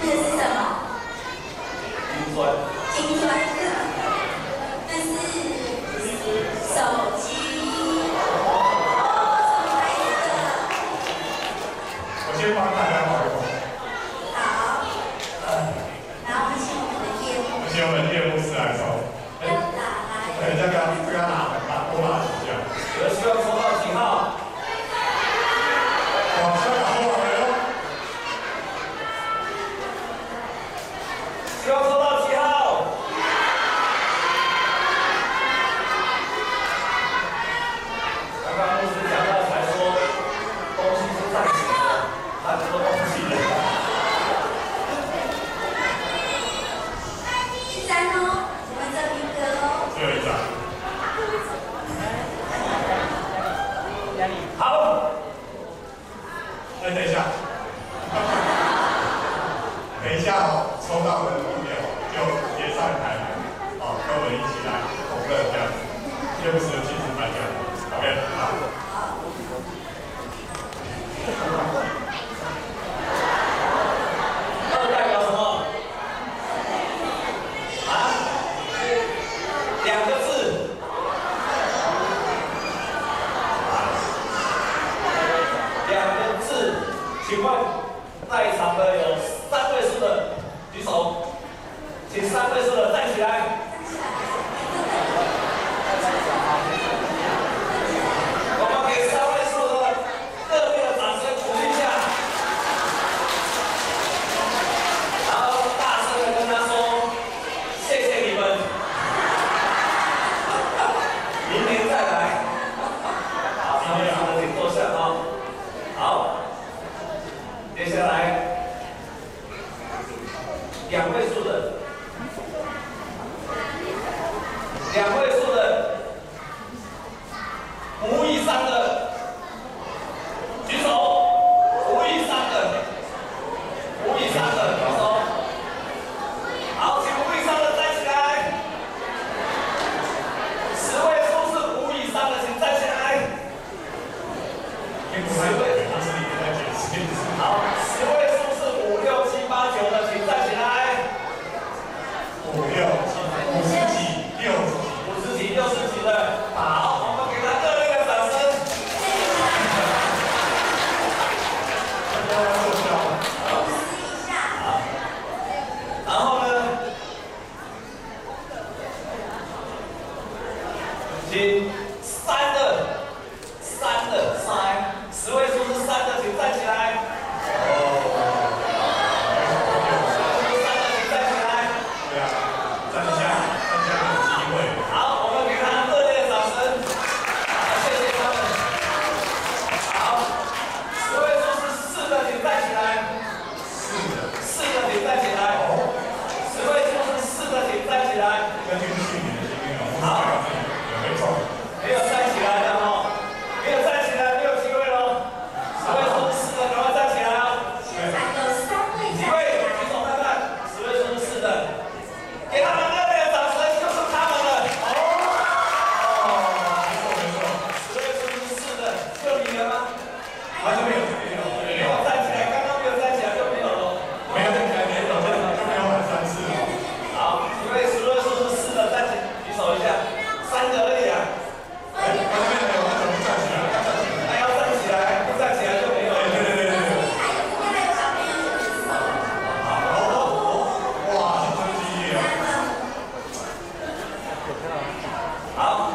这是什么？ 잘가. 两位数的。五以上的 de 完全没有，没有站起来，刚刚没有站起来就没有。没有站起来，没有，没有，就没有满三次。好，因为十个是是四个站起来？举手一下，三个而已啊。还没站起来，站起来，不站起来就没有了。好，哇，厉害。好。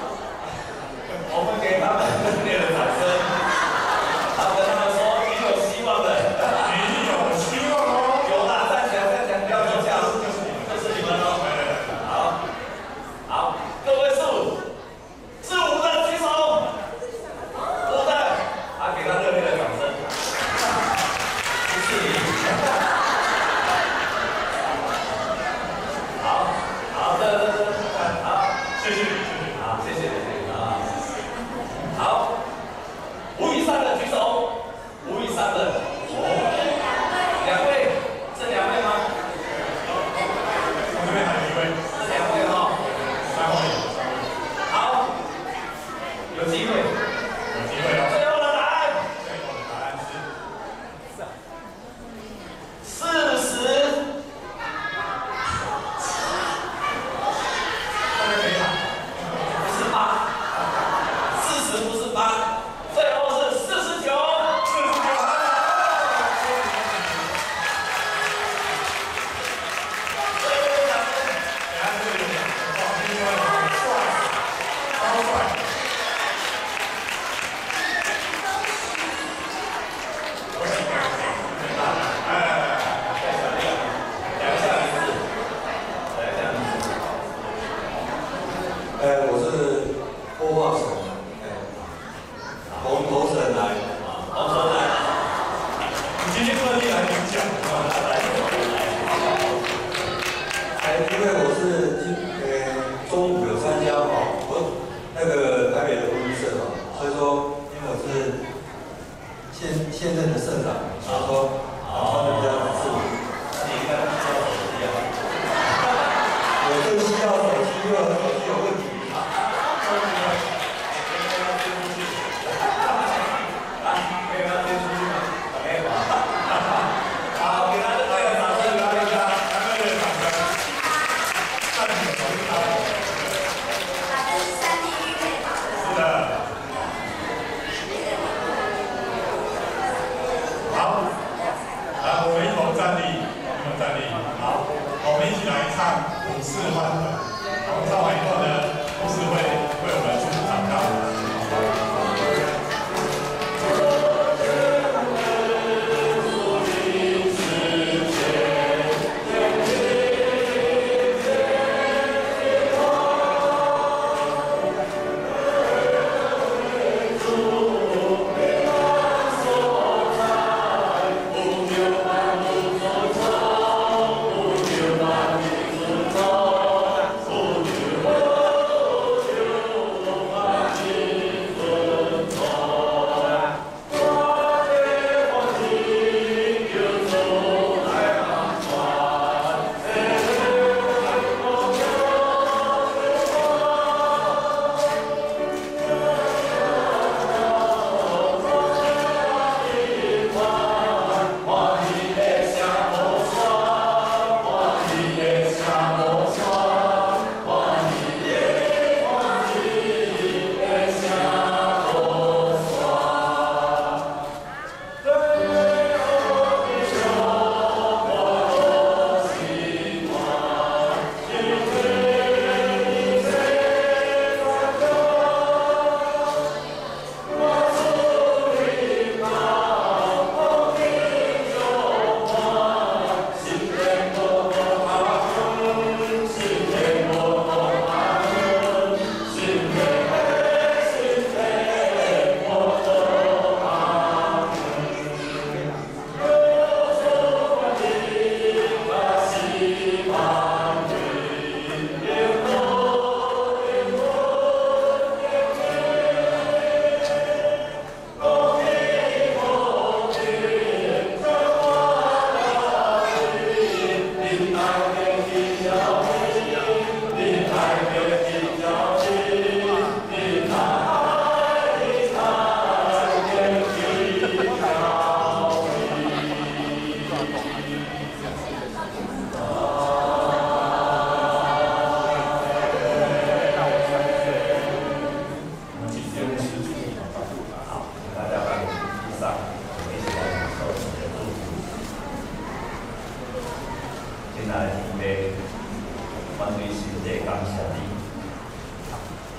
对世界感谢你，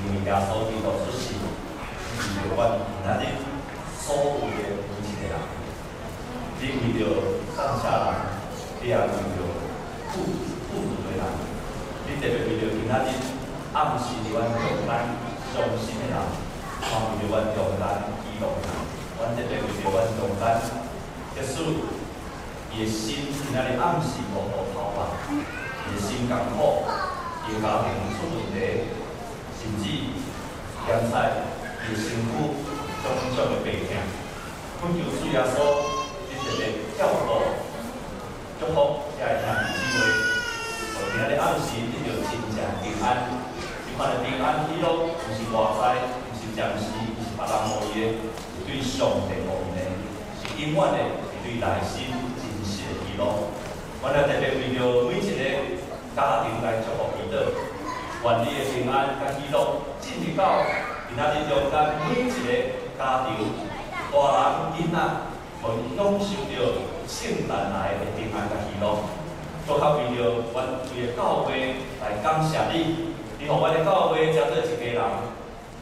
因为耶稣基督出世，是我们今日所有的每一个人。你为着上下人，你也为着富富足的人，你特别为着今日暗时的阮重担伤心的人。看为着阮重担，记录他，阮特别为着阮重担，结束，伊的心今日暗时无好透白，伊的心艰苦，伊家庭出问题，甚至现在伊的身躯种种的病痛，恳求主耶稣，你特别照顾、祝福遮个兄弟姊妹，互今日暗时得到真正平安，即款的平安喜乐，毋是外在。暂时是别人予伊的，是对上帝予伊的，是永远的，是对内心真实的喜乐。我来特别为着每一个家庭来祝福祈祷，愿你的平安甲喜乐进入到今仔日中间每一个家庭，大人囡仔，互伊享受到圣诞来的平安甲喜乐。最后为着阮为的教会来感谢你，你互阮的教会才做一家人。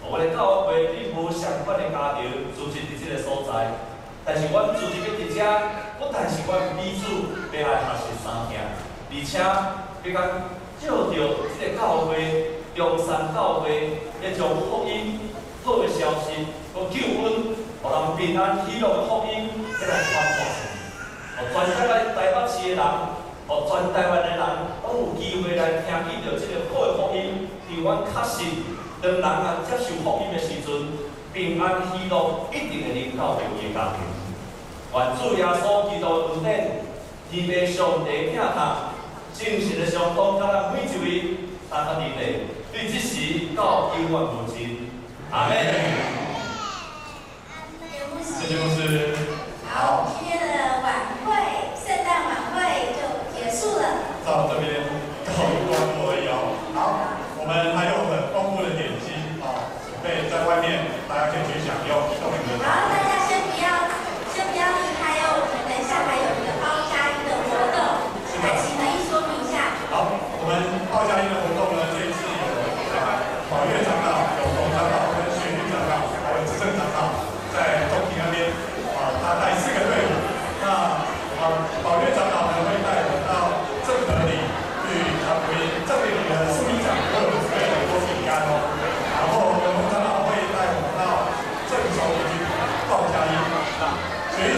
我的教会你无相关的家庭组织伫这个所在，但是阮组织要伫遮，不但是阮彼此要来学习三件，而且要甲照着这个教会中山教会，要将福音好的消息和救恩，互人。平安喜乐的福音，要来传播出去。的人，和全台湾的人，拢有机会来听见到这个好的福音。台湾确实，当人。啊接受福音的时阵，平安喜乐一定会临到每个家庭。愿主耶稣基督恩典，慈悲上帝疼他，真实的上帝甲咱每一位，大家面对，对这时到永远无尽。阿门。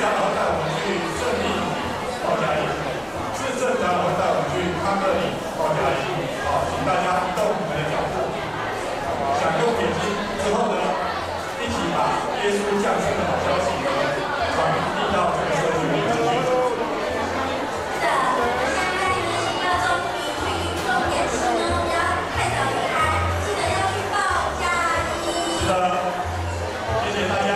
然后带我们去圣地报加油是圣的然后带我们去看看你报加油好请大家移动你们的脚步想用点击之后呢一起把耶稣降生的好消息呢传递到这个社会里面去是的我们现在在疫情当中不要太早离开记得要去报加一是的谢谢大家。